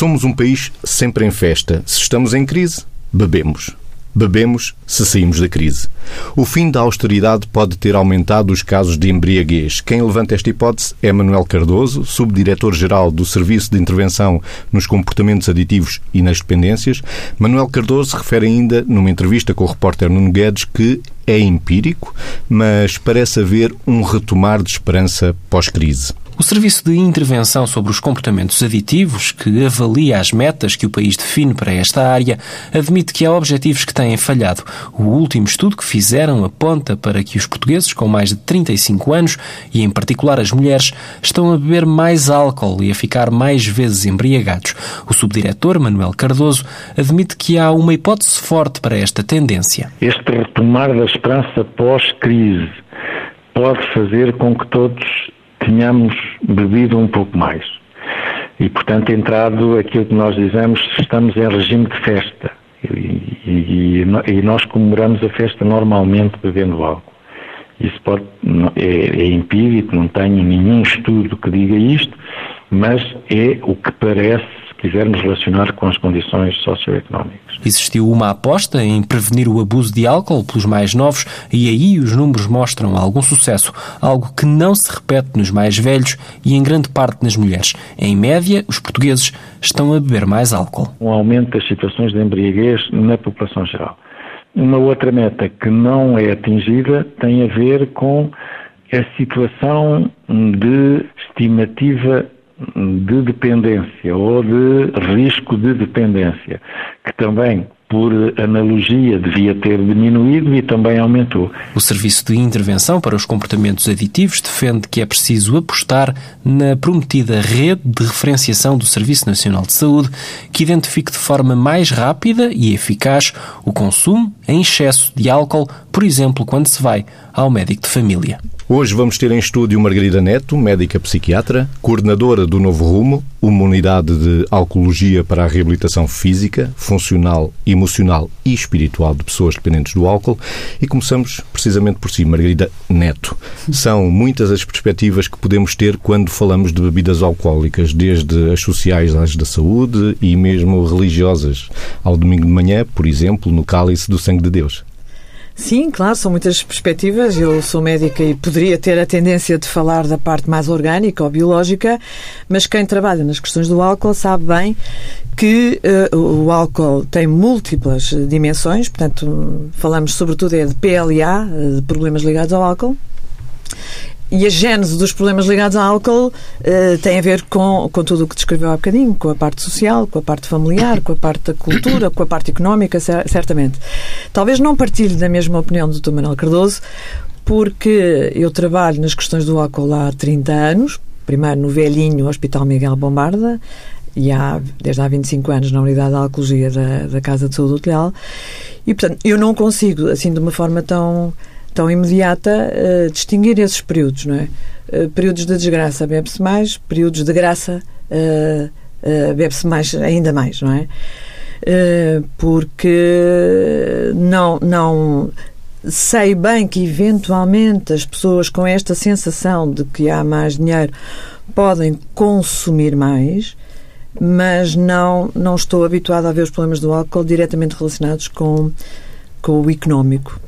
Somos um país sempre em festa. Se estamos em crise, bebemos. Bebemos se saímos da crise. O fim da austeridade pode ter aumentado os casos de embriaguez. Quem levanta esta hipótese é Manuel Cardoso, subdiretor-geral do Serviço de Intervenção nos Comportamentos Aditivos e nas Dependências. Manuel Cardoso refere ainda, numa entrevista com o repórter Nuno Guedes, que é empírico, mas parece haver um retomar de esperança pós-crise. O Serviço de Intervenção sobre os Comportamentos Aditivos, que avalia as metas que o país define para esta área, admite que há objetivos que têm falhado. O último estudo que fizeram aponta para que os portugueses com mais de 35 anos, e em particular as mulheres, estão a beber mais álcool e a ficar mais vezes embriagados. O subdiretor, Manuel Cardoso, admite que há uma hipótese forte para esta tendência. Este retomar da esperança pós-crise pode fazer com que todos tenhamos bebido um pouco mais. E, portanto, entrado aquilo que nós dizemos, estamos em regime de festa. E, e, e nós comemoramos a festa normalmente bebendo álcool. Isso pode, é, é empírico, não tenho nenhum estudo que diga isto, mas é o que parece quisermos relacionar com as condições socioeconómicas. Existiu uma aposta em prevenir o abuso de álcool pelos mais novos e aí os números mostram algum sucesso, algo que não se repete nos mais velhos e em grande parte nas mulheres. Em média, os portugueses estão a beber mais álcool. Um aumento das situações de embriaguez na população geral. Uma outra meta que não é atingida tem a ver com a situação de estimativa de dependência ou de risco de dependência, que também por analogia, devia ter diminuído e também aumentou. O Serviço de Intervenção para os Comportamentos Aditivos defende que é preciso apostar na prometida rede de referenciação do Serviço Nacional de Saúde, que identifique de forma mais rápida e eficaz o consumo em excesso de álcool, por exemplo, quando se vai ao médico de família. Hoje vamos ter em estúdio Margarida Neto, médica psiquiatra, coordenadora do Novo Rumo, uma unidade de alcoologia para a reabilitação física, funcional, emocional e espiritual de pessoas dependentes do álcool. E começamos precisamente por si, Margarida Neto. São muitas as perspectivas que podemos ter quando falamos de bebidas alcoólicas, desde as sociais às da saúde e mesmo religiosas. Ao domingo de manhã, por exemplo, no cálice do sangue de Deus. Sim, claro, são muitas perspectivas. Eu sou médica e poderia ter a tendência de falar da parte mais orgânica ou biológica, mas quem trabalha nas questões do álcool sabe bem que uh, o álcool tem múltiplas dimensões, portanto, falamos sobretudo é de PLA, eh, de problemas ligados ao álcool, e a gênese dos problemas ligados ao álcool uh, tem a ver com, com tudo o que descreveu há bocadinho, com a parte social, com a parte familiar, com a parte da cultura, com a parte económica, certamente. Talvez não partilhe da mesma opinião do Dr. Manuel Cardoso, porque eu trabalho nas questões do álcool há 30 anos, primeiro no velhinho Hospital Miguel Bombarda, e há, desde há 25 anos na unidade de alcoologia da, da Casa de Saúde do Telhal, e portanto eu não consigo, assim de uma forma tão tão imediata uh, distinguir esses períodos, não é? Uh, períodos de desgraça bebe-se mais, períodos de graça uh, bebe-se mais, ainda mais, não é? porque não, não sei bem que eventualmente as pessoas com esta sensação de que há mais dinheiro podem consumir mais, mas não, não estou habituada a ver os problemas do álcool diretamente relacionados com, com o económico.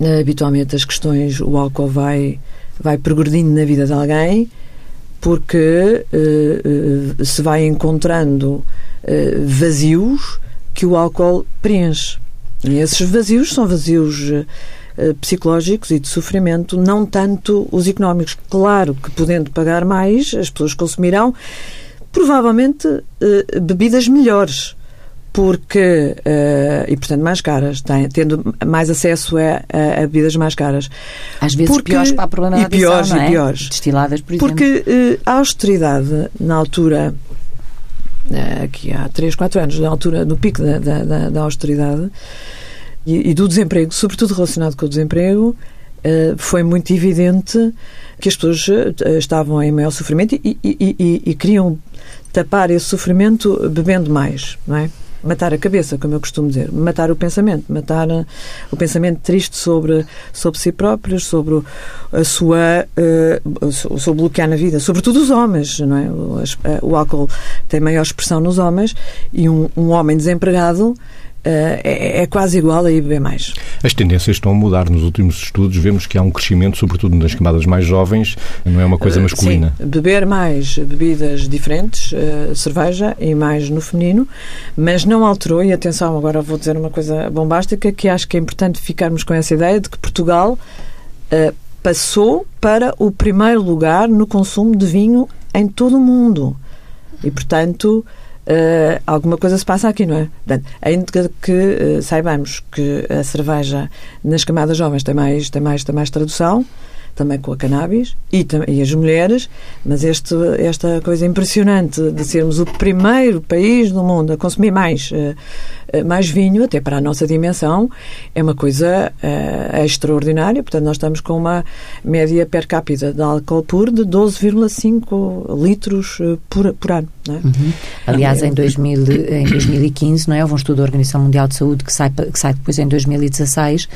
Eh, habitualmente as questões, o álcool vai, vai progredindo na vida de alguém porque uh, uh, se vai encontrando uh, vazios que o álcool preenche. E esses vazios são vazios psicológicos e de sofrimento, não tanto os económicos. Claro que podendo pagar mais, as pessoas consumirão provavelmente bebidas melhores porque uh, e portanto mais caras, tem, tendo mais acesso a, a, a, bebidas mais caras. Às vezes porque, piores para a problema e piores adição, e é? piores. Destiladas, por exemplo. Porque uh, a austeridade na altura uh, aqui há 3, 4 anos, na altura do pico da, da, da austeridade e, e, do desemprego, sobretudo relacionado com o desemprego, foi muito evidente que as pessoas estavam em maior sofrimento e, e, e, e queriam tapar esse sofrimento bebendo mais, não é? Matar a cabeça, como eu costumo dizer, matar o pensamento, matar uh, o pensamento triste sobre, sobre si próprios, sobre a sua, uh, seu bloquear na vida, sobretudo os homens, não é? O, o álcool tem maior expressão nos homens e um, um homem desempregado é, é, quase igual a beber mais. As tendências estão a mudar. Nos últimos estudos vemos que há um crescimento, sobretudo nas camadas mais jovens, não é uma coisa masculina. Sim, beber mais bebidas diferentes, uh, cerveja e mais no feminino, mas não alterou, e atenção, agora vou dizer uma coisa bombástica, que acho que é importante ficarmos com essa ideia de que Portugal passou para o primeiro lugar no consumo de vinho em todo o mundo. E, portanto, Uh, alguma coisa se passa aqui, não é? Portanto, ainda que uh, saibamos que a cerveja nas camadas jovens tem mais, tem mais, tem mais tradução, também com a cannabis e, e as mulheres, mas este, esta coisa impressionante de sermos o primeiro país do mundo a consumir mais, uh, mais vinho, até para a nossa dimensão, é uma coisa uh, extraordinária. Portanto, nós estamos com uma média per capita de álcool puro de 12,5 litros por, por ano. É? Uhum. Aliás, em, 2000, em 2015, não é? houve um estudo da Organização Mundial de Saúde que sai, que sai depois em 2016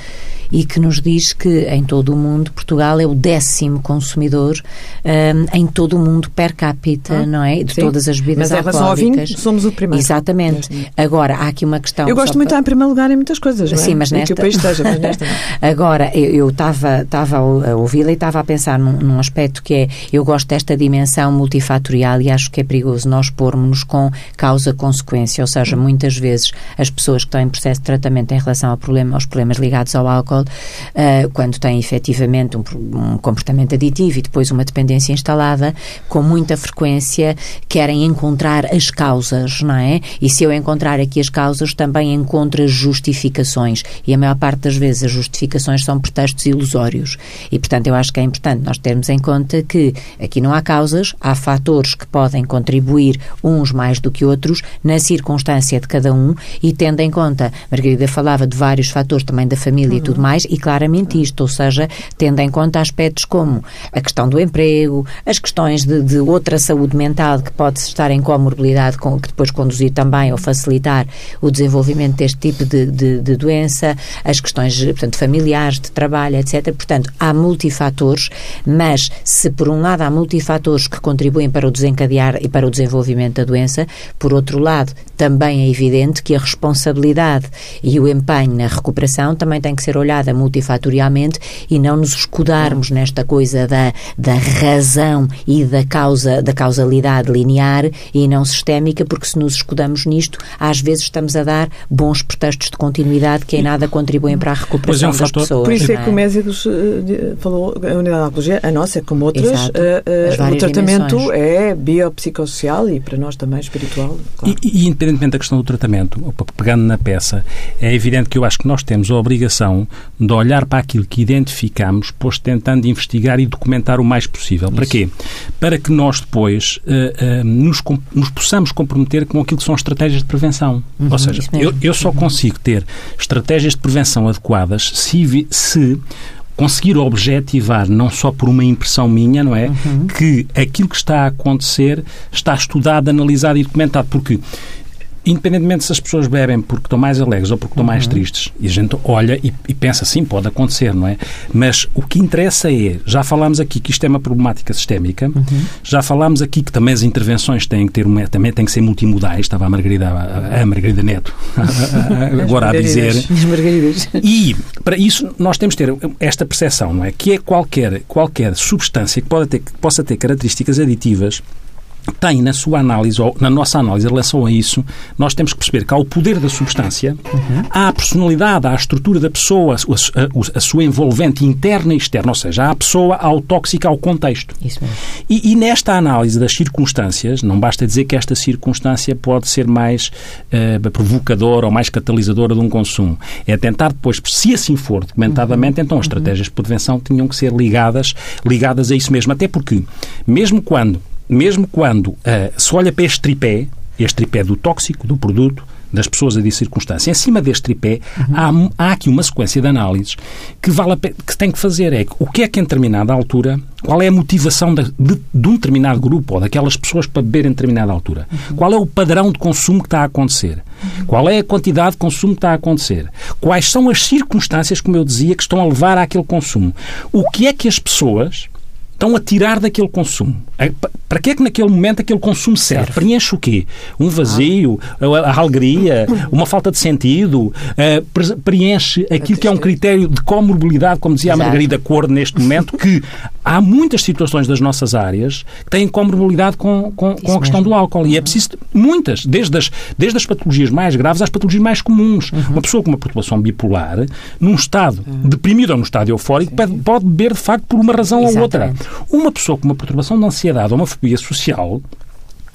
e que nos diz que em todo o mundo Portugal é o décimo consumidor um, em todo o mundo per capita, ah, não é? De sim. todas as bebidas Mas em relação ao vinho, somos o primeiro. Exatamente. Agora, há aqui uma questão... Eu gosto muito de em primeiro lugar em muitas coisas, Sim, é? mas nesta... que o país esteja, mas nesta Agora, eu estava a ouvi-la e estava a pensar num, num, aspecto que é, eu gosto desta dimensão multifatorial e acho que é perigoso nós pormos com causa-consequência, ou seja, muitas vezes as pessoas que estão em processo de tratamento em relação ao problema, aos problemas ligados ao álcool, uh, quando têm efetivamente um, um comportamento aditivo e depois uma dependência instalada, com muita frequência querem encontrar as causas, não é? E se eu encontrar aqui as causas, também encontro as justificações. E a maior parte das vezes as justificações são pretextos ilusórios. E, portanto, eu acho que é importante nós termos em conta que aqui não há causas, há fatores que podem contribuir, uns mais do que outros, na circunstância de cada um e tendo em conta, Margarida falava de vários fatores também da família uhum. e tudo mais, e claramente isto, ou seja, tendo em conta aspectos como a questão do emprego, as questões de, de outra saúde mental que pode estar em comorbilidade, com, que depois conduzir também ou facilitar o desenvolvimento deste tipo de, de, de doença, as questões portanto, familiares, de trabalho, etc. Portanto, há multifatores, mas se por um lado há multifatores que contribuem para o desencadear e para o desenvolvimento da doença, por outro lado, também é evidente que a responsabilidade e o empenho na recuperação também tem que ser olhada multifatorialmente e não nos escudarmos nesta coisa da, da razão e da causa da causalidade linear e não sistémica, porque se nos escudamos nisto, às vezes estamos a dar bons pretextos de continuidade que em nada contribuem para a recuperação é um das pessoas. Por isso é, é que o Mésicos uh, falou, a unidade de oncologia, a nossa, como outras, uh, uh, o tratamento dimensões. é biopsicossocial e para nós também espiritual. Claro. E, e, independentemente da questão do tratamento, pegando na peça, é evidente que eu acho que nós temos a obrigação de olhar para aquilo que identificamos, pois tentando investigar e documentar o mais possível. Isso. Para quê? Para que nós depois uh, uh, nos, nos, possamos comprometer com aquilo que são estratégias de prevenção. Uhum, Ou seja, eu, eu, só consigo ter estratégias de prevenção adequadas se, se conseguir objetivar, não só por uma impressão minha, não é? Uhum. Que aquilo que está a acontecer está estudado, analisado e documentado. Porque independentemente se as pessoas bebem porque estão mais alegres ou porque estão mais uhum. tristes, e a gente olha e, e, pensa, sim, pode acontecer, não é? Mas o que interessa é, já falámos aqui que isto é uma problemática sistémica, uhum. já falámos aqui que também as intervenções têm que ter uma, também têm que ser multimodais, estava a Margarida, a, a Margarida Neto agora a dizer. E para isso nós temos que ter esta percepção, não é? Que é qualquer, qualquer substância que, pode ter, que possa ter características aditivas tem na sua análise, ou na nossa análise em relação a isso, nós temos que perceber que há o poder da substância, uhum. há a personalidade, há a estrutura da pessoa, a, a, a, sua envolvente interna e externa, ou seja, há a pessoa, há o tóxico, há o contexto. Isso mesmo. E, e, nesta análise das circunstâncias, não basta dizer que esta circunstância pode ser mais uh, provocadora ou mais catalisadora de um consumo. É tentar depois, se assim for documentadamente, uhum. então as uhum. estratégias de prevenção tinham que ser ligadas, ligadas a isso mesmo. Até porque, mesmo quando mesmo quando uh, se olha para este tripé, este tripé do tóxico, do produto, das pessoas a de circunstância. Em cima deste tripé, uhum. há, há, aqui uma sequência de análises que, vale que tem que fazer. É o que é que, em determinada altura, qual é a motivação de, de, de um determinado grupo ou daquelas pessoas para beber em determinada altura? Uhum. Qual é o padrão de consumo que está a acontecer? Qual é a quantidade de consumo que está a acontecer? Quais são as circunstâncias, como eu dizia, que estão a levar àquele consumo? O que é que as pessoas estão a tirar daquele consumo. Para que é que naquele momento aquele consumo serve? Preenche o quê? Um vazio, a alegria, uma falta de sentido, preenche aquilo que é um critério de comorbilidade, como dizia a Margarida Cor neste momento, que há muitas situações das nossas áreas que têm comorbilidade com, com, com a questão mesmo. do álcool. E é preciso, muitas, desde as, desde as patologias mais graves às patologias mais comuns. Uhum. Uma pessoa com uma perturbação bipolar, num estado uhum. deprimido ou num estado eufórico, Sim. pode beber de facto por uma razão Exatamente. ou outra. Uma pessoa com uma perturbação de ansiedade ou uma fobia social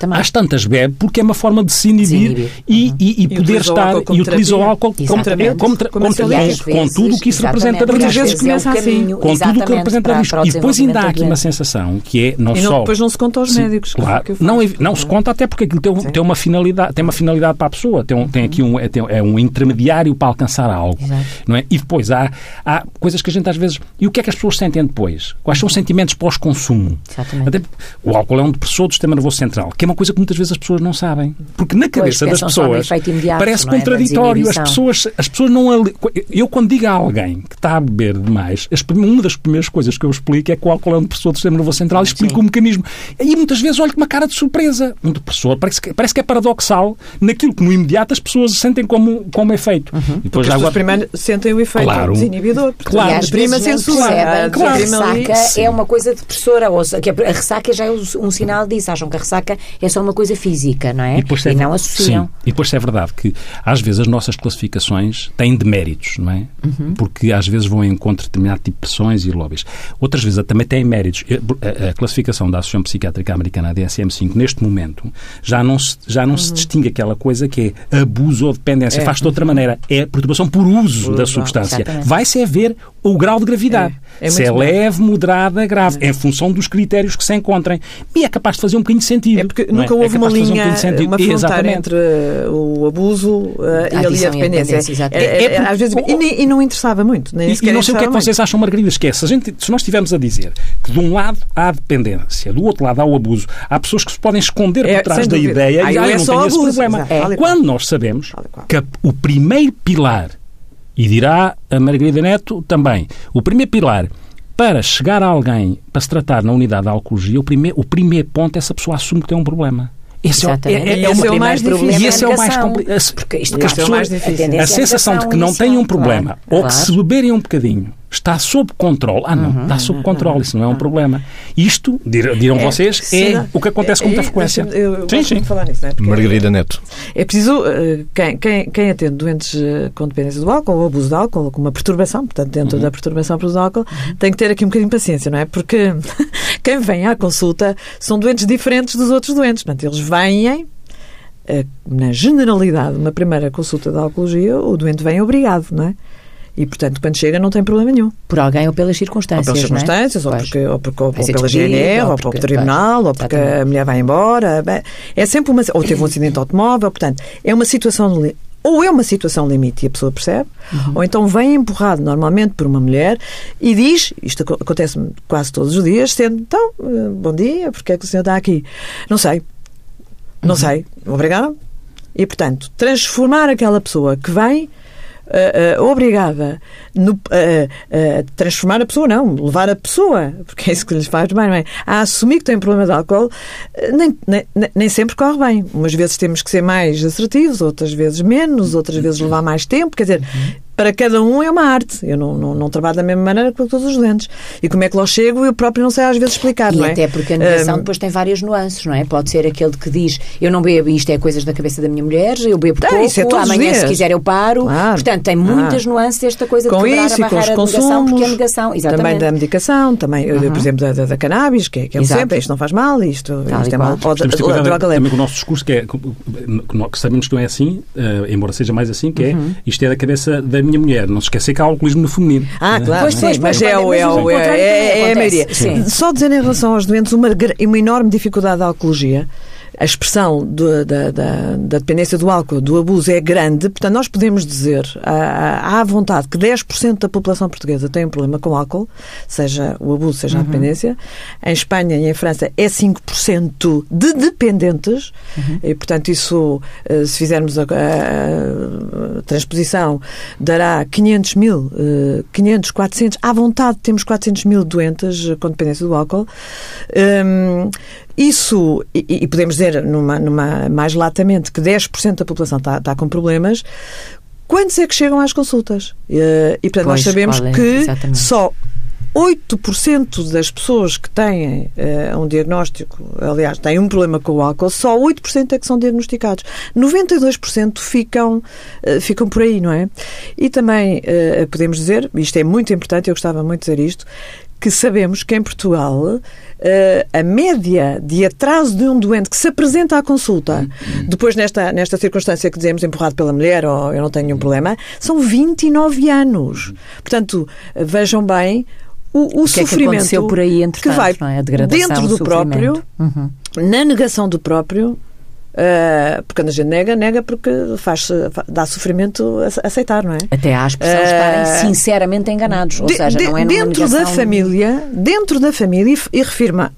também. Às tantas bebe porque é uma forma de se inibir, e, uhum. e, e, poder estar e utiliza o álcool como, como, com tudo o que isso representa de risco. vezes começa assim. Com tudo o que representa de risco. E depois ainda há aqui uma sensação que é não e só... depois não se conta aos sim, médicos. Claro, não, não se conta até porque aquilo tem, tem, uma finalidade, tem uma finalidade para a pessoa. Tem, tem aqui um, é, tem, é um intermediário para alcançar algo. Não é? E depois há, há coisas que a gente às vezes... E o que é que as pessoas sentem depois? Quais são os sentimentos pós-consumo? O álcool é um depressor do sistema nervoso central, que é uma coisa que muitas vezes as pessoas não sabem. Porque na cabeça pois, das pessoas parece é? contraditório. As pessoas, as pessoas não. Eu, quando digo a alguém que está a beber demais, uma das primeiras coisas que eu explico é que o álcool é um depressor do sistema nervoso central e explico Sim. o mecanismo. E muitas vezes olho com uma cara de surpresa. Um depressor parece que, parece que é paradoxal naquilo que no imediato as pessoas sentem como, como efeito. Uhum. E depois agora... primeiro sentem o efeito claro. desinibidor. Claro. E prima censura. Claro. A ressaca Sim. é uma coisa depressora. Ou que a ressaca já é um sinal disso. Acham que a ressaca é só uma coisa física, não é? E, e é, não associam. Sim. E depois é verdade que às vezes as nossas classificações têm deméritos, não é? Uhum. Porque às vezes vão em encontro de determinado tipo de pressões e lobbies. Outras vezes também têm méritos. A, a classificação da Associação Psiquiátrica Americana, a DSM-5, neste momento, já não se, já não uhum. se distingue aquela coisa que é abuso ou dependência. É. Faz de outra maneira. É perturbação por uso por da substância. Vai-se é ver o grau de gravidade. É. É se é leve, moderada, grave, é. em função dos critérios que se encontrem. E é capaz de fazer um bocadinho de sentido. É porque nunca é? houve uma linha, um uma fronteira entre o abuso uh, e ali a dependência. É, é, às vezes, e, e, não interessava muito. Nem e, e não sei o que é que vocês acham, Margarida, esquece. A gente, se nós estivermos a dizer que de um lado há a dependência, do outro lado há o abuso, há pessoas que se podem esconder por trás da ideia e aí não tem esse problema. Quando nós sabemos que o primeiro pilar e dirá a Margarida Neto também. O primeiro pilar para chegar a alguém para se tratar na unidade de alcoologia, o primeiro, o primeiro ponto é essa pessoa assume que tem um problema. Esse é, é, é, é, o, é mais difícil. E esse é o mais complicado. Porque, isto, porque as pessoas, a, a sensação de que não têm um problema, claro, ou claro. que se beberem um bocadinho está sob controle. Ah, não, uhum, está sob controle, isso não é um problema. Isto, dirão é, vocês, é o que acontece com muita é, frequência. Eu, eu sim, sim. falar nisso, não é? Porque Margarida Neto. É preciso, eh, quem, quem, quem atende doentes eh, com dependência do álcool ou abuso de álcool, ou com uma perturbação, portanto, dentro uhum. da perturbação por uso de álcool, uhum. tem que ter aqui um bocadinho de paciência, não é? Porque quem vem à consulta são doentes diferentes dos outros doentes. Portanto, eles vêm eh, na generalidade, na primeira consulta de alcoologia, o doente vem obrigado, não é? E, portanto, quando chega não tem problema nenhum. Por alguém ou pelas circunstâncias. Ou pelas é? circunstâncias, é? ou, porque, ou, porque, ou, ou pela GNR, ou, porque, tribunal, pois, ou porque exatamente. a mulher vai embora. É sempre uma. Ou teve um acidente automóvel, portanto, é uma situação de, ou é uma situação limite e a pessoa percebe, uhum. ou então vem empurrado normalmente por uma mulher e diz, isto acontece quase todos os dias, sendo, então, eh, bom dia, porque é que o senhor está aqui? Não sei, não uhum. sei, obrigado. E, portanto, transformar aquela pessoa que vem uh, uh, obrigada no, uh, transformar a pessoa, não, levar a pessoa, porque é isso que lhes faz bem, é? A assumir que tem problema de álcool, nem, nem, nem sempre corre bem. Umas vezes temos que ser mais assertivos, outras vezes menos, outras vezes levar mais tempo. Quer dizer, para cada um é uma arte. Eu não, não, não, trabalho da mesma maneira que todos os doentes. E como é que lá chego, eu próprio não sei às vezes explicar, e não é? até porque a negação um, depois tem várias nuances, não é? Pode ser aquele que diz, eu não bebo isto é coisas da cabeça da minha mulher, eu bebo tem, pouco, é amanhã se quiser eu paro. Claro, Portanto, tem muitas nuances esta coisa com de quebrar isso, a barreira com os consumos, negação, porque a negação, exatamente. Também da medicação, também, uhum. por exemplo, da, da, da cannabis, que é, que é sempre, isto não faz mal, isto, isto é mal. Ou da, droga também com o nosso discurso, que, é, que sabemos que não é assim, uh, embora seja mais assim, que é, uhum. isto é da cabeça da minha mulher, não se esquece sei que há alcoolismo no feminino. Ah, claro, sim, mas, mas é, o, é, o, é, é, é a maioria. Sim. Só dizer em relação aos doentes, uma, uma enorme dificuldade da alcoologia a expressão do, da, da, da, dependência do álcool, do abuso, é grande, portanto, nós podemos dizer à, à vontade que 10% da população portuguesa tem um problema com álcool, seja o abuso, seja uhum. a dependência. Em Espanha e em França é 5% de dependentes, uhum. e, portanto, isso, eh, se fizermos a, a, a transposição, dará 500 mil, 500, eh, 400, à vontade temos 400 mil doentes com dependência do álcool. Um, isso, e, e, podemos dizer numa, numa, mais latamente que 10% da população está, está com problemas, quantos é que chegam às consultas? E, e portanto, pois, nós sabemos é? que Exatamente. só 8% das pessoas que têm uh, um diagnóstico, aliás, têm um problema com o álcool, só 8% é que são diagnosticados. 92% ficam, uh, ficam por aí, não é? E também uh, podemos dizer, isto é muito importante, eu gostava muito de dizer isto, que sabemos que em Portugal a média de atraso de um doente que se apresenta à consulta, depois nesta, nesta circunstância que dizemos empurrado pela mulher ou eu não tenho nenhum problema, são 29 anos. Portanto, vejam bem o, o, que sofrimento é que, por aí, que vai é? dentro do próprio, uhum. na negação do próprio, Uh, porque quando a gente nega, nega porque faz, dá sofrimento a aceitar, não é? Até há as pessoas uh, estarem sinceramente enganados. Ou de, seja, de, não é dentro da família, dentro da família, e refirma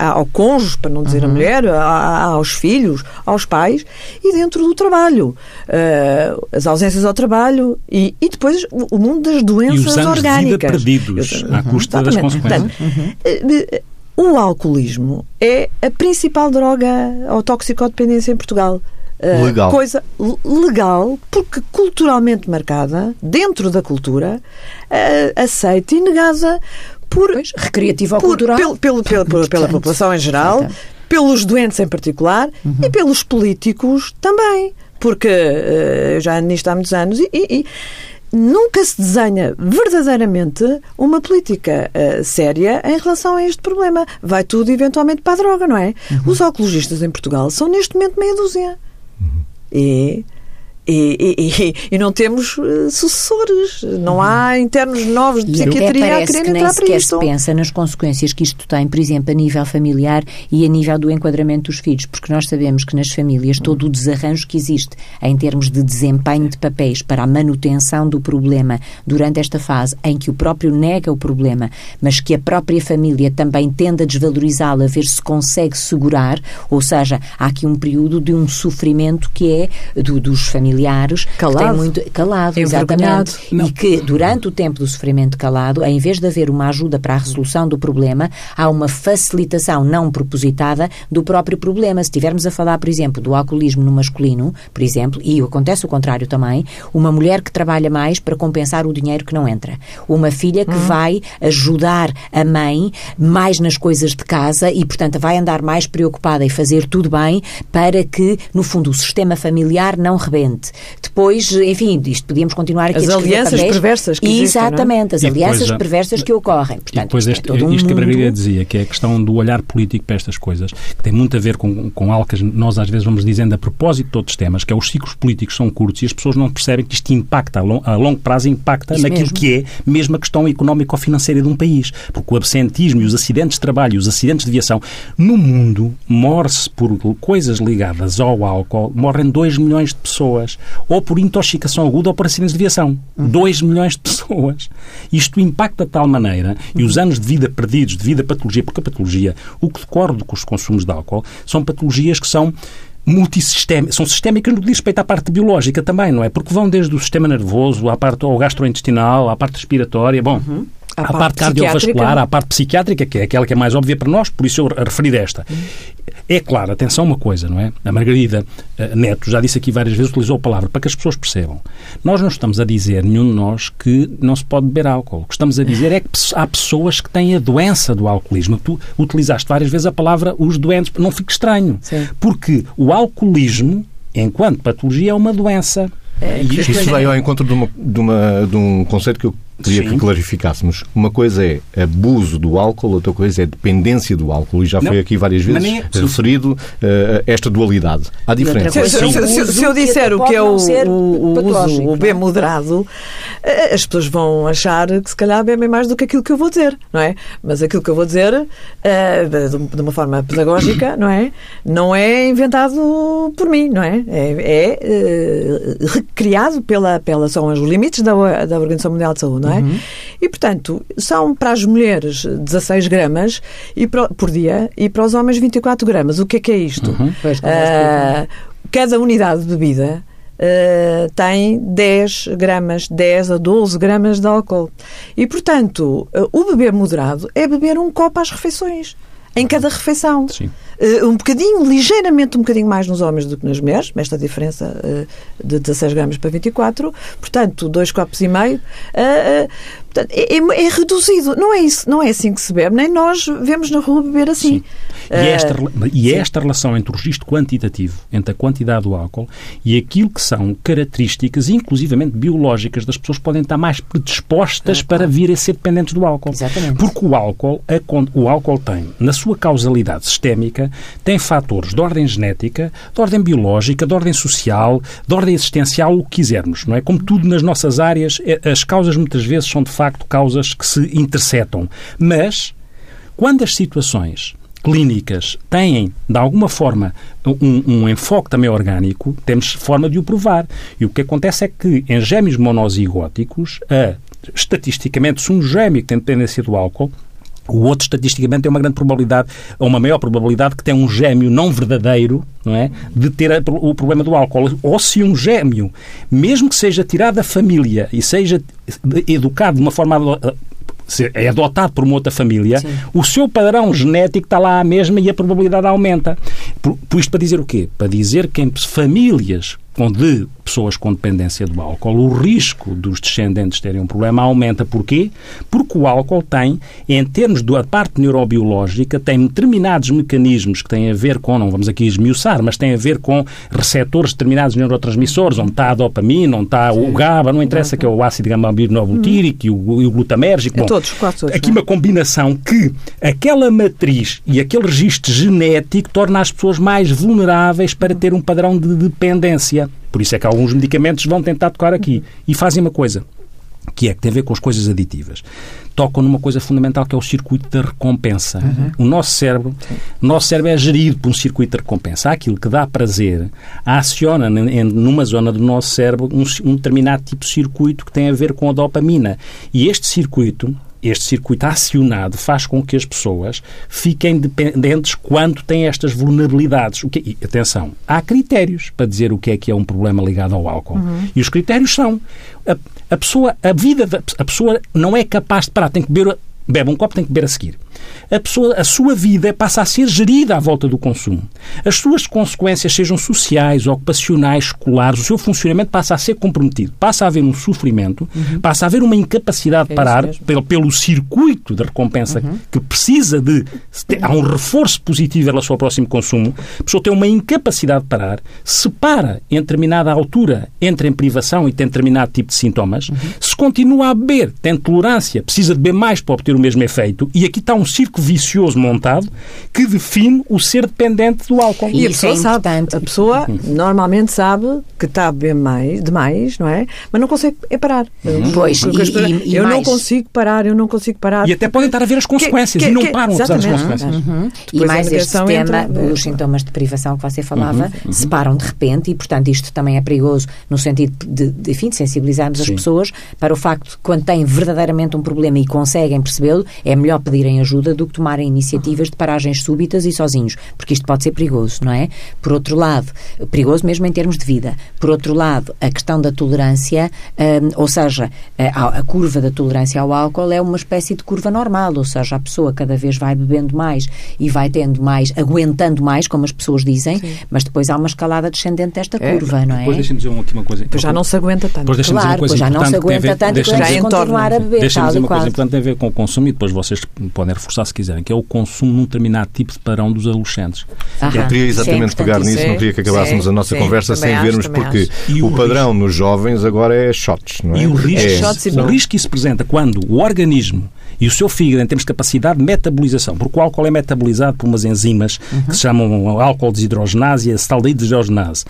ao cônjuge, para não dizer uhum. a mulher, a, aos filhos, aos pais, e dentro do trabalho. Uh, as ausências ao trabalho e, e depois o mundo das doenças e os anos orgânicas. De vida perdidos Eu, à custa das consequências. Portanto, uhum. O alcoolismo é a principal droga ou toxicodependência em Portugal. Uh, legal. Coisa legal, porque culturalmente marcada, dentro da cultura, uh, aceita e negada por. Pois, recreativa ou cultural. Pelo, pelo, pelo, Portanto, pela população em geral, pelos doentes em particular uhum. e pelos políticos também. Porque uh, eu já ando nisto há muitos anos e, e nunca se desenha verdadeiramente uma política uh, séria em relação a este problema. Vai tudo eventualmente para a droga, não é? Uhum. Os oncologistas em Portugal são neste momento meia dúzia. Uhum. E e, e, e, não temos uh, sucessores, não há internos novos de psiquiatria a querer entrar para isto. se pensa nas consequências que isto tem, por exemplo, a nível familiar e a nível do enquadramento dos filhos, porque nós sabemos que nas famílias todo o desarranjo que existe em termos de desempenho de papéis para a manutenção do problema durante esta fase em que o próprio nega o problema, mas que a própria família também tende a desvalorizá-lo, a ver se consegue segurar, ou seja, há aqui um período de um sofrimento que é do, dos familiares familiares calado, muito, calado exatamente, e que durante o tempo do sofrimento calado, em vez de haver uma ajuda para a resolução do problema, há uma facilitação não propositada do próprio problema. Se estivermos a falar, por exemplo, do alcoolismo no masculino, por exemplo, e acontece o contrário também, uma mulher que trabalha mais para compensar o dinheiro que não entra, uma filha que uhum. vai ajudar a mãe mais nas coisas de casa e, portanto, vai andar mais preocupada e fazer tudo bem para que, no fundo, o sistema familiar não rebente. Depois, enfim, isto podíamos continuar aqui as a alianças perversas que existem, é? Exatamente, as alianças perversas que ocorrem. Portanto, depois é um isto que a Margarida dizia, que é a questão do olhar político para estas coisas, que tem muito a ver com, com algo que nós às vezes vamos dizendo a propósito de outros temas, que é os ciclos políticos são curtos e as pessoas não percebem que isto impacta, a, long, a longo prazo impacta Isso naquilo mesmo. que é mesmo a questão económico-financeira de um país. Porque o absentismo e os acidentes de trabalho os acidentes de viação, no mundo, morre-se por coisas ligadas ao álcool, morrem 2 milhões de pessoas, ou por intoxicação intoxicação aguda ou por acidentes de viação. 2 uhum. milhões de pessoas. Isto impacta de tal maneira, e os anos de vida perdidos devido à patologia, porque a patologia, o que decorre com os consumos de álcool, são patologias que são multissistémicas, são sistémicas no que diz respeito à parte biológica também, não é? Porque vão desde o sistema nervoso, à parte ao gastrointestinal, à parte respiratória, bom, uhum. à, parte, parte cardiovascular, à parte psiquiátrica, que é aquela que é mais óbvia para nós, por isso eu referi esta. Uhum. É claro, atenção uma coisa, não é? A Margarida uh, Neto já disse aqui várias vezes, utilizou a palavra para que as pessoas percebam. Nós não estamos a dizer, nenhum de nós, que não se pode beber álcool. O que estamos a dizer é que há pessoas que têm a doença do alcoolismo. Tu utilizaste várias vezes a palavra os doentes. Não fique estranho. Sim. Porque o alcoolismo, enquanto patologia, é uma doença. É, Isso veio ao encontro de, uma, de, uma, de um conceito que eu queria Sim. que clarificássemos. Uma coisa é abuso do álcool, outra coisa é dependência do álcool. E já Não, foi aqui várias vezes nem referido eh, esta dualidade. Há diferença. Se, se- se- se eu disser o que é o, ser o, o uso, o não B é? moderado, eh, as pessoas vão achar que se calhar bebem mais do que aquilo que eu vou dizer, não é? Mas aquilo que eu vou dizer, eh, de uma forma pedagógica, não é? Não é inventado por mim, não é? É, é, eh, recriado pela, pela, são os limites da, da Organização Mundial de Saúde, não é? E, portanto, são para as mulheres 16 gramas e para- por dia e para os homens 24 gramas. O que é que é isto? Pois, Ah, cada unidade de bebida ah, tem 10 gramas, 10 a 12 gramas de álcool. E, portanto, ah, o beber moderado é beber um copo às refeições. Em cada refeição. Sim. Eh, um bocadinho, ligeiramente um bocadinho mais nos homens do que nas mulheres, esta diferença eh, de 16 gramas para 24, portanto, dois copos e meio. eh, portanto, é, é- é reduzido. Não é, isso, não é assim que se bebe, nem nós vemos na rua beber assim. Sim. E, é esta, rela- e esta relação entre o registro quantitativo, entre a quantidade do álcool e aquilo que são características, inclusivamente biológicas, das pessoas que podem estar mais predispostas para vir a ser dependentes do álcool. Exatamente. Porque o álcool, a o álcool tem, na sua causalidade sistémica, tem fatores de ordem genética, de ordem biológica, de ordem social, de ordem existencial, o que quisermos, não é? Como tudo nas nossas áreas, eh, as causas muitas vezes são de facto causas que se interceptam. Mas quando as situações clínicas têm, de alguma forma, um, um enfoque também orgânico, temos forma de o provar. E o que acontece é que em gêmeos monozigóticos, a, estatisticamente, se um gêmeo que tem dependência do álcool, o outro, estatisticamente, tem uma grande probabilidade, ou uma maior probabilidade, que tem um gêmeo não verdadeiro, não é? De ter a- o problema do álcool. Ou se um gêmeo, mesmo que seja tirado da família e seja educado de uma forma se é adotado por uma outra família, o seu padrão genético está lá à mesma e a probabilidade aumenta. Por, por isto para dizer o quê? Para dizer que em famílias de pessoas com dependência do álcool, o risco dos descendentes terem um problema aumenta. Porquê? Porque o álcool tem, em termos da parte neurobiológica, tem determinados mecanismos que têm a ver com, não vamos aqui esmiuçar, mas têm a ver com receptores de determinados neurotransmissores, onde está a dopamina, onde está o GABA, não interessa que é o ácido gama-aminobutírico e o, e o glutamérgico. É todos, quase todos, Aqui não é? uma combinação que aquela matriz e aquele registro genético torna as pessoas mais vulneráveis para ter um padrão de dependência. Por isso é que alguns medicamentos vão tentar tocar aqui. E fazem uma coisa, que é que tem a ver com as coisas aditivas. Tocam numa coisa fundamental que é o circuito da recompensa. O nosso cérebro, o nosso cérebro é gerido por um circuito de recompensa. Há aquilo que dá prazer, aciona numa zona do nosso cérebro um, um determinado tipo de circuito que tem a ver com a dopamina. E este circuito este circuito acionado faz com que as pessoas fiquem dependentes quando têm estas vulnerabilidades. O que, e, atenção, há critérios para dizer o que é que é um problema ligado ao álcool. E os critérios são a, a pessoa, a vida da a pessoa não é capaz de parar, tem que beber bebe um copo, tem que beber a seguir. A, pessoa, a sua vida passa a ser gerida à volta do consumo. As suas consequências, sejam sociais, ocupacionais, escolares, o seu funcionamento passa a ser comprometido. Passa a haver um sofrimento, passa a haver uma incapacidade de É isso parar pelo, pelo circuito de recompensa que precisa de. Há um reforço positivo em relação ao próximo consumo. A pessoa tem uma incapacidade de parar, se para em determinada altura, entra em privação e tem determinado tipo de sintomas. Se continua a beber, tem tolerância, precisa de beber mais para obter o mesmo efeito. E aqui está um círculo vicioso montado que define o ser dependente do álcool. E a Isso é pessoa sabe, importante. a pessoa normalmente sabe que está a beber mais, demais, não é? Mas não consegue é parar. Pois, Porque as e- pessoas- e- e eu não mais. consigo parar, eu não consigo parar. E até podem estar a ver as consequências que- e não que- param apesar das consequências. Uhum. E Depois a mais este tema, entra- os sintomas de privação que você falava, Uhum, se param de repente e, portanto, isto também é perigoso no sentido de, de, enfim, de sensibilizarmos as Sim. pessoas para o facto de que quando têm verdadeiramente um problema e conseguem percebê-lo, é melhor pedirem ajuda do que tomarem iniciativas de paragens súbitas e sozinhos, porque isto pode ser perigoso, não é? Por outro lado, perigoso mesmo em termos de vida. Por outro lado, a questão da tolerância, hum, ou seja, a, a curva da tolerância ao álcool é uma espécie de curva normal, ou seja, a pessoa cada vez vai bebendo mais e vai tendo mais, aguentando mais, como as pessoas dizem, mas depois há uma escalada descendente desta É. curva, não é? Depois deixem-me dizer aqui uma coisa. Depois já não se aguenta tanto. Depois deixem-me dizer uma Claro, coisa depois já não se aguenta tanto Já continuar a beber, Deixem-me tal dizer uma coisa importante tem a ver com o consumo e depois vocês podem reforçar, se quiserem, que é o consumo num determinado tipo de padrão dos adolescentes. Aham. Eu queria exatamente pegar nisso, não queria que acabássemos sim, a nossa sim, conversa sem acho, vermos, porque o, o padrão risco... nos jovens agora é shots, não é? E o risco, é. shots o risco que se apresenta quando o organismo e o seu fígado, em termos de capacidade de metabolização, porque o álcool é metabolizado por umas enzimas uhum. que se chamam álcool desidrogenase e acetaldeído desidrogenase.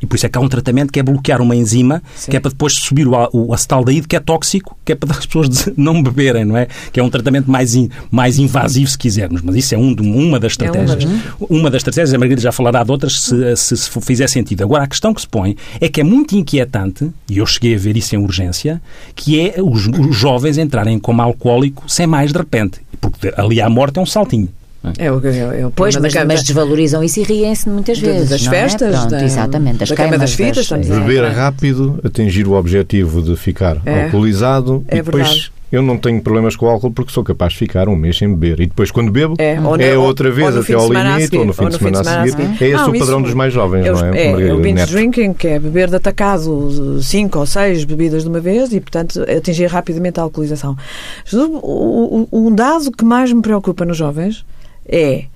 E por isso é que há um tratamento que é bloquear uma enzima, Sim. que é para depois subir o, o acetaldeído, que é tóxico, que é para as pessoas não beberem, não é? Que é um tratamento mais, in, mais invasivo, se quisermos. Mas isso é um, uma das estratégias. É uma, uma, das estratégias, a Margarida já falará de outras, se, se, se fizer sentido. Agora, a questão que se põe é que é muito inquietante, e eu cheguei a ver isso em urgência, que é os, os jovens entrarem como alcoólico sem mais de repente. Porque ali à morte é um saltinho. É o, é, é o pois, mas, mas, desvalorizam isso e riem-se muitas vezes. Das festas, é? Pronto, da, exatamente, das da queima das fitas. Das, beber é. rápido, atingir o objetivo de ficar é. alcoolizado e depois verdade. Eu não tenho problemas com o álcool porque sou capaz de ficar um mês sem beber. E depois, quando bebo, é, é outra vez até ao limite, ou no fim de semana a seguir. seguir. É esse não, o padrão dos mais jovens, eu, não é? É, o binge drinking, que é beber de atacado cinco ou seis bebidas de uma vez e, portanto, atingir rapidamente a alcoolização. Um dado que mais me preocupa nos jovens é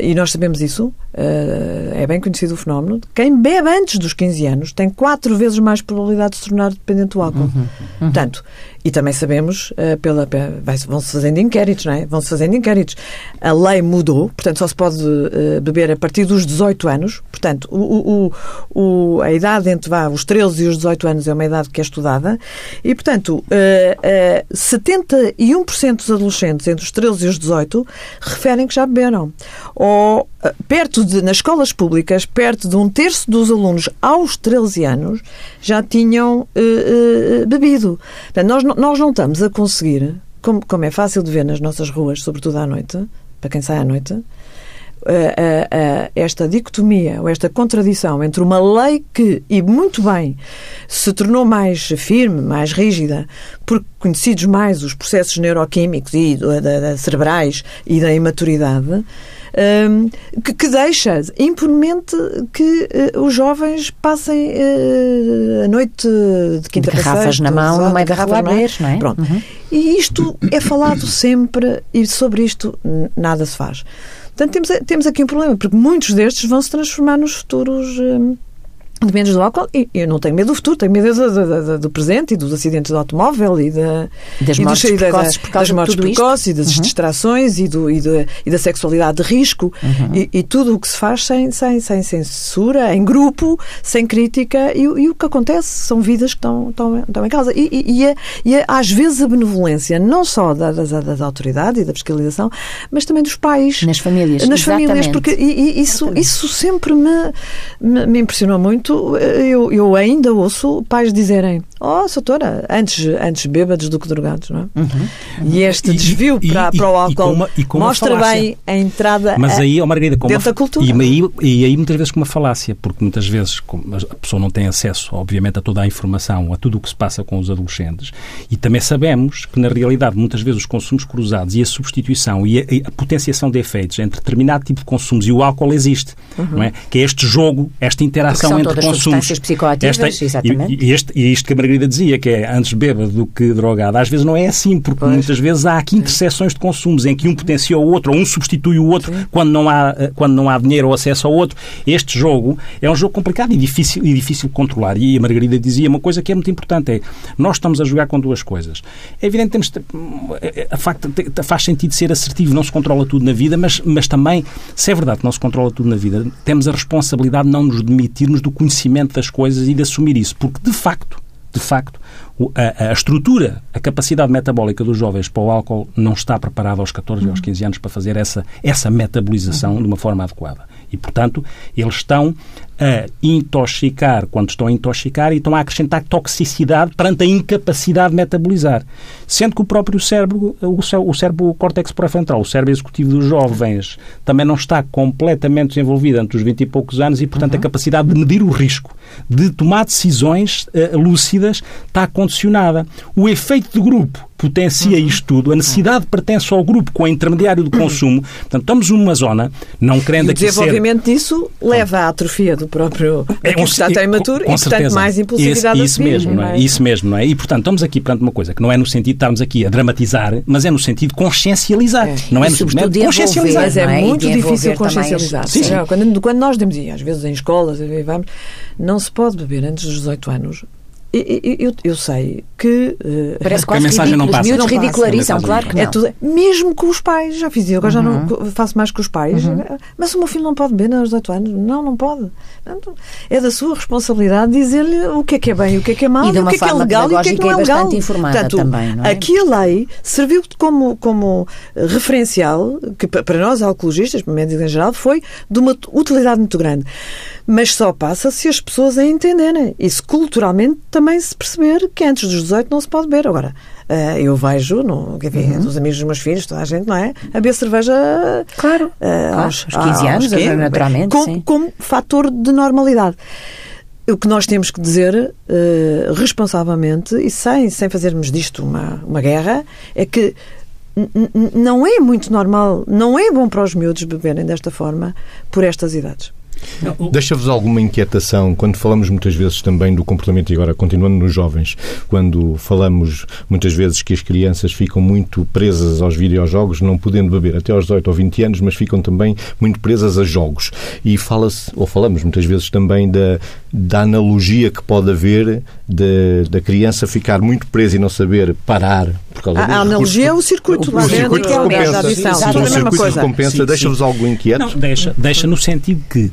e nós sabemos isso, eh, é bem conhecido o fenómeno. Quem bebe antes dos 15 anos tem quatro vezes mais probabilidade de se tornar dependente do álcool. Uhum, uhum. Portanto, e também sabemos, eh, pela, vão-se fazendo inquéritos, não é? Vão-se fazendo inquéritos. A lei mudou, portanto, só se pode eh, beber a partir dos 18 anos. Portanto, o, o, o, a idade entre vá, os 13 e os 18 anos é uma idade que é estudada. E, portanto, 71% dos adolescentes entre os 13 e os 18 referem que já beberam ou eh, perto de, nas escolas públicas, perto de um terço dos alunos aos 13 anos já tinham uh, uh, bebido. Portanto, nós, nós não estamos a conseguir, como, como é fácil de ver nas nossas ruas, sobretudo à noite, para quem sai à noite, esta dicotomia ou esta contradição entre uma lei que, e muito bem, se tornou mais firme, mais rígida, porque conhecidos mais os processos neuroquímicos e da, da, cerebrais e da imaturidade, que, que, deixa impunemente que uh, os jovens passem uh, a noite de quinta de garrafas na mão, no meio da rua não é? Pronto. Uhum. E isto é falado sempre e sobre isto nada se faz. Portanto, temos, temos aqui um problema, porque muitos destes vão se transformar nos futuros. Um, de menos do álcool, e eu não tenho medo do futuro, tenho medo do, do, do presente e dos acidentes de automóvel e, da, das e mortes dos, precoces, por das mortes precoces e das uhum. distrações e, do, e, do, e da sexualidade de risco uhum. e, e, tudo o que se faz sem, sem, sem censura, em grupo, sem crítica e, o que acontece são vidas que estão, estão, estão em causa. E, e, é, e é, às vezes a benevolência não só das, das autoridades e da fiscalização, mas também dos pais. Nas famílias. Nas Exatamente. famílias, porque isso, isso sempre me, me, me impressionou muito eu, eu ainda ouço pais dizerem oh, doutora, antes, antes bêbados do que drogados, não é? Uhum. E este e, desvio e, para, e, para o álcool mostra bem a entrada Mas aí, oh, Margarida, com dentro da cultura. E aí, e aí muitas vezes com uma falácia, porque muitas vezes a pessoa não tem acesso, obviamente, a toda a informação, a tudo o que se passa com os adolescentes. E também sabemos que, na realidade, muitas vezes os consumos cruzados e a substituição e a, a potenciação de efeitos entre determinado tipo de consumos e o álcool existe, uhum. não é? Que é este jogo, esta interação entre consumos. psicoativas, esta, exatamente. E, e, este, e isto que a Margarida dizia, que é antes bêbado do que drogado, às vezes não é assim, porque pois. muitas vezes há aqui interseções de consumos em que um potencia o outro, ou um substitui o outro quando não, há, eh, quando não há dinheiro ou acesso ao outro. Este jogo é um jogo complicado e difícil, e difícil de controlar. E a Margarida dizia uma coisa que é muito importante: é nós estamos a jogar com duas coisas. É evidente que temos, eh, a facto, faz sentido ser assertivo, não se controla tudo na vida, mas, mas também, se é verdade que não se controla tudo na vida, temos a responsabilidade de não nos demitirmos do conhecimento das coisas e de assumir isso, porque de facto de facto, a, a, estrutura, a capacidade metabólica dos jovens para o álcool não está preparada aos 14 ou aos 15 anos para fazer essa, essa metabolização de uma forma adequada. E, portanto, eles estão a intoxicar quando estão a intoxicar e estão a acrescentar toxicidade perante a incapacidade de metabolizar. Sendo que o próprio cérebro, o cérebro o córtex pré-frontal, o cérebro executivo dos jovens, também não está completamente desenvolvido entre os 20 e poucos anos e, portanto, uhum. a capacidade de medir o risco, de tomar decisões uh, lúcidas, está condicionada. O efeito de grupo potencia uhum. isto tudo. A necessidade pertence ao grupo com o intermediário do consumo. Portanto, estamos numa zona, não querendo e o desenvolvimento ser... disso leva à atrofia do próprio é um, está até imaturo e, portanto, certeza. mais impulsividade Esse, Isso mesmo, não é? Isso mesmo, não é? E, portanto, estamos aqui perante uma coisa que não é no sentido de estarmos aqui a dramatizar, mas é no sentido de consciencializar. É. Não é no sentido de consciencializar. Mas é, é muito difícil consciencializar. Sim, sim. Quando, quando nós demos, e às vezes em escolas, vamos, não se pode beber antes dos 18 anos eu, eu, sei que. Uh, Parece quase que a mensagem não passa. Os miúdos ridicularizam, claro que não. É tudo, mesmo com os pais, já fiz, agora uhum. já não uhum. faço mais com os pais. Uhum. Mas o meu filho não pode beber aos 18 anos. Não, não pode. É da sua responsabilidade dizer-lhe o que é que é bem, o que é que é mau, o que é que é legal e o que é que não é legal. informada Portanto, também, não é? Aqui a lei serviu como, como referencial, que para nós, alcoologistas, para médicos em geral, foi de uma utilidade muito grande. Mas só passa se as pessoas a entenderem. E se culturalmente também se perceber que antes dos 18 não se pode beber. Agora, Uh, eu vejo, no, enfim, uhum. dos amigos dos meus filhos, toda a gente, não é? A beber cerveja. Claro, uh, claro aos, aos 15 anos, aos naturalmente. Com, sim. como fator de normalidade. O que nós temos que dizer uh, responsavelmente e sem, sem fazermos disto uma, uma guerra é que não é muito normal, não é bom para os miúdos beberem desta forma por estas idades. Deixa-vos alguma inquietação quando falamos muitas vezes também do comportamento, e agora continuando nos jovens, quando falamos muitas vezes que as crianças ficam muito presas aos videojogos, não podendo beber até aos 18 ou 20 anos, mas ficam também muito presas a jogos. E fala-se, ou falamos muitas vezes também da, da analogia que pode haver de, da criança ficar muito presa e não saber parar. Por causa a, a analogia é o circuito o, lá o circuito de recompensa. O circuito de recompensa deixa-vos algo inquieto? Não, deixa, deixa no sentido que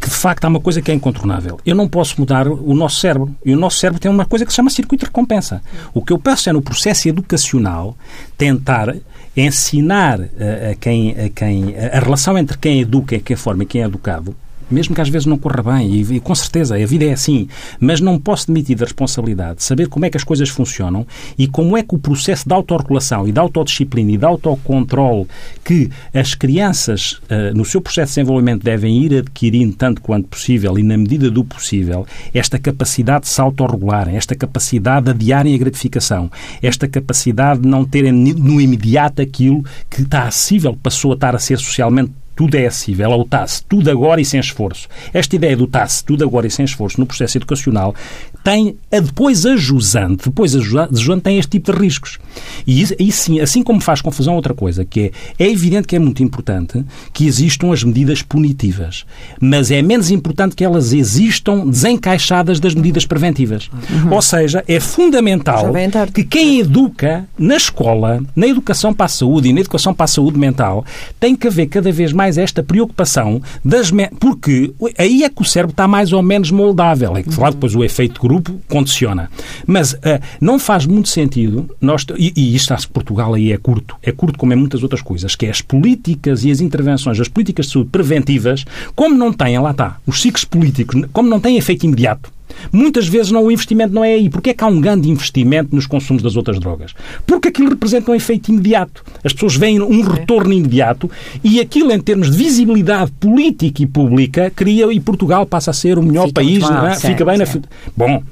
que de facto há uma coisa que é incontornável. Eu não posso mudar o nosso cérebro. E o nosso cérebro tem uma coisa que se chama circuito de recompensa. O que eu peço é, no processo educacional, tentar ensinar a, a quem, a, quem, a relação entre quem educa e quem forma e quem é educado mesmo que às vezes não corra bem, e, e, com certeza a vida é assim, mas não posso demitir da responsabilidade de saber como é que as coisas funcionam e como é que o processo de autorregulação e de autodisciplina e de autocontrole que as crianças, uh, no seu processo de desenvolvimento, devem ir adquirindo tanto quanto possível e na medida do possível, esta capacidade de se autorregularem, esta capacidade de adiarem a gratificação, esta capacidade de não terem no imediato aquilo que está acessível, passou a estar a ser socialmente tudo é acessível, ou TASS, tudo agora e sem esforço. Esta ideia do TASS, tudo agora e sem esforço, no processo educacional, tem a depois a jusante, depois a jusante tem este tipo de riscos. E, e sim, assim como faz confusão outra coisa, que é, é evidente que é muito importante que existam as medidas punitivas, mas é menos importante que elas existam desencaixadas das medidas preventivas. Uhum. Ou seja, é fundamental que quem educa na escola, na educação para a saúde e na educação para a saúde mental, tem que haver cada vez mais esta preocupação das... Porque aí é que o cérebro está mais ou menos moldável. É que, claro, depois o efeito grupo condiciona. Mas uh, não faz muito sentido, nós, e, e isto, Portugal aí é curto, é curto como é muitas outras coisas, que é as políticas e as intervenções, as políticas de saúde preventivas, como não têm, lá está, os ciclos políticos, como não têm efeito imediato, Muitas vezes não, o investimento não é aí. Porquê é que há um grande investimento nos consumos das outras drogas? Porque aquilo representa um efeito imediato. As pessoas veem um retorno imediato e aquilo, em termos de visibilidade política e pública, cria e Portugal passa a ser o melhor Fica país. É? Fica bem na. Bom.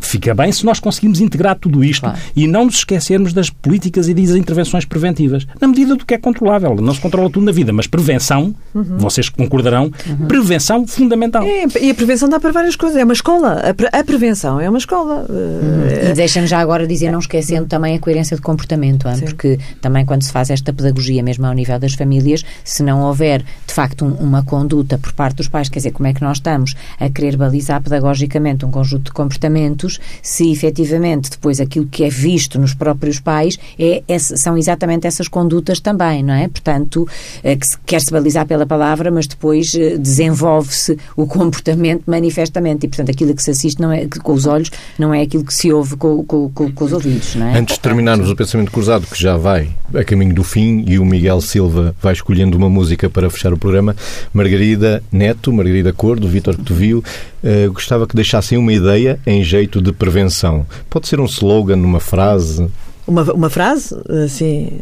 Fica bem se nós conseguimos integrar tudo isto claro. e não nos esquecermos das políticas e das intervenções preventivas, na medida do que é controlável. Não se controla tudo na vida, mas prevenção, uhum. vocês concordarão, uhum. prevenção fundamental. É, e a prevenção dá para várias coisas. É uma escola. A, pre a prevenção é uma escola. Uhum. E deixa-me já agora dizer, não esquecendo também a coerência de comportamento, hein? porque também quando se faz esta pedagogia, mesmo ao nível das famílias, se não houver, de facto, um, uma conduta por parte dos pais, quer dizer, como é que nós estamos a querer balizar pedagogicamente um conjunto de comportamentos se efetivamente depois aquilo que é visto nos próprios pais é, é são exatamente essas condutas também, não é? Portanto, é, que quer-se balizar pela palavra, mas depois eh, desenvolve-se o comportamento manifestamente. E, portanto, aquilo que se assiste não é, com os olhos não é aquilo que se ouve com, com, com, com os ouvidos, não é? Antes de terminarmos o pensamento cruzado, que já vai a caminho do fim, e o Miguel Silva vai escolhendo uma música para fechar o programa, Margarida Neto, Margarida Cordo, Vítor Cotovio, uh, gostava que deixassem uma ideia em jeito de prevenção. Pode ser um slogan, uma frase? Uma, uma frase? Sim.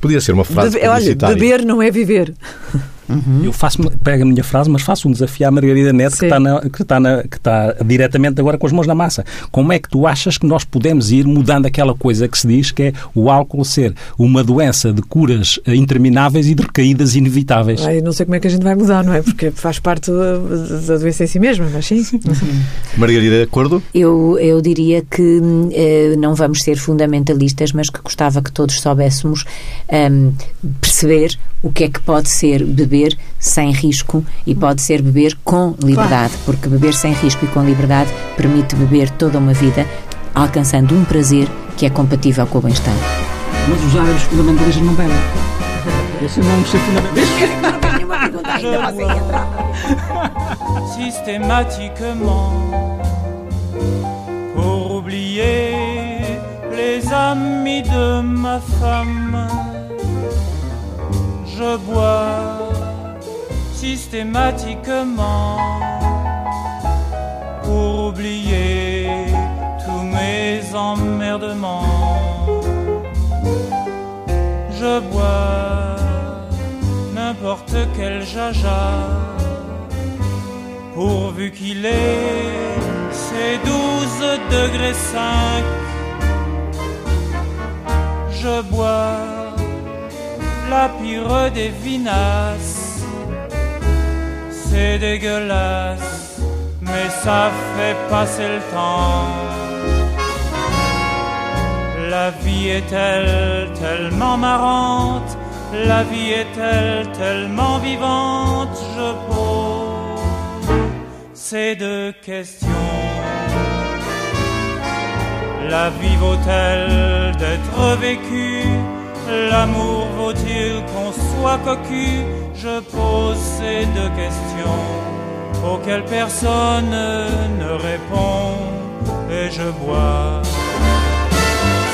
Podia ser uma frase Olha, beber não é viver. Uhum. Eu faço, pego a minha frase, mas faço um desafio à Margarida Neto, que está, na, que, está na, que está diretamente agora com as mãos na massa. Como é que tu achas que nós podemos ir mudando aquela coisa que se diz que é o álcool ser uma doença de curas intermináveis e de recaídas inevitáveis? Eu não sei como é que a gente vai mudar, não é? Porque faz parte da, doença em si mesma, mas sim. Uhum. Margarida, de acordo? Eu, eu diria que eh, não vamos ser fundamentalistas, mas que gostava que todos soubéssemos um, ehm, perceber o que é que pode ser beber sem risco e pode ser beber com liberdade, claro. porque beber sem risco e com liberdade permite beber toda uma vida alcançando um prazer que é compatível com o bem-estar. Mas os árabes fundamentalistas não bebem. Esse não ser fundamentalista. Systématiquement pour oublier les amis de ma femme je bois systématiquement pour oublier tous mes emmerdements. Je bois n'importe quel jaja pourvu qu'il ait ses douze degrés cinq. Je bois la pire des vinasses. C'est dégueulasse, mais ça fait passer le temps. La vie est-elle tellement marrante La vie est-elle tellement vivante Je pose ces deux questions. La vie vaut-elle d'être vécue? L'amour vaut-il qu'on soit cocu? Je pose ces deux questions auxquelles personne ne répond et je bois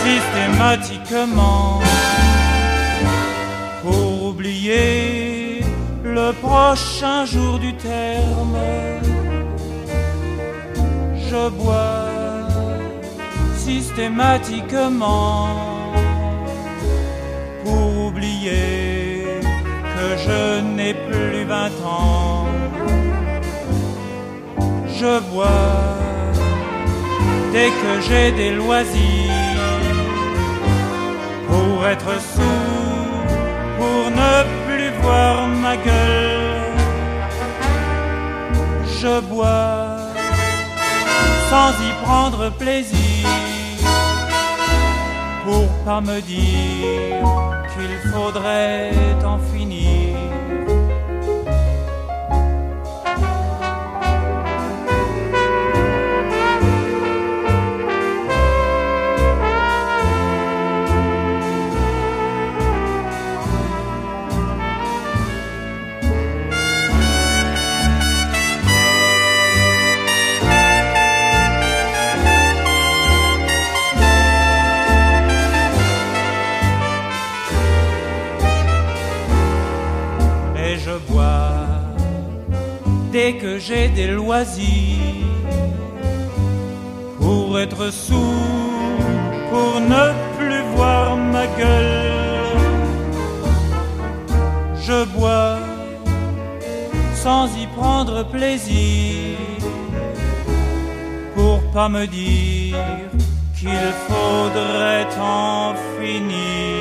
systématiquement pour oublier le prochain jour du terme. Je bois systématiquement que je n'ai plus vingt ans. Je bois dès que j'ai des loisirs pour être sourd, pour ne plus voir ma gueule. Je bois sans y prendre plaisir pour pas me dire qu'il faudrait en finir. Dès que j'ai des loisirs pour être sourd, pour ne plus voir ma gueule. Je bois sans y prendre plaisir pour pas me dire qu'il faudrait en finir.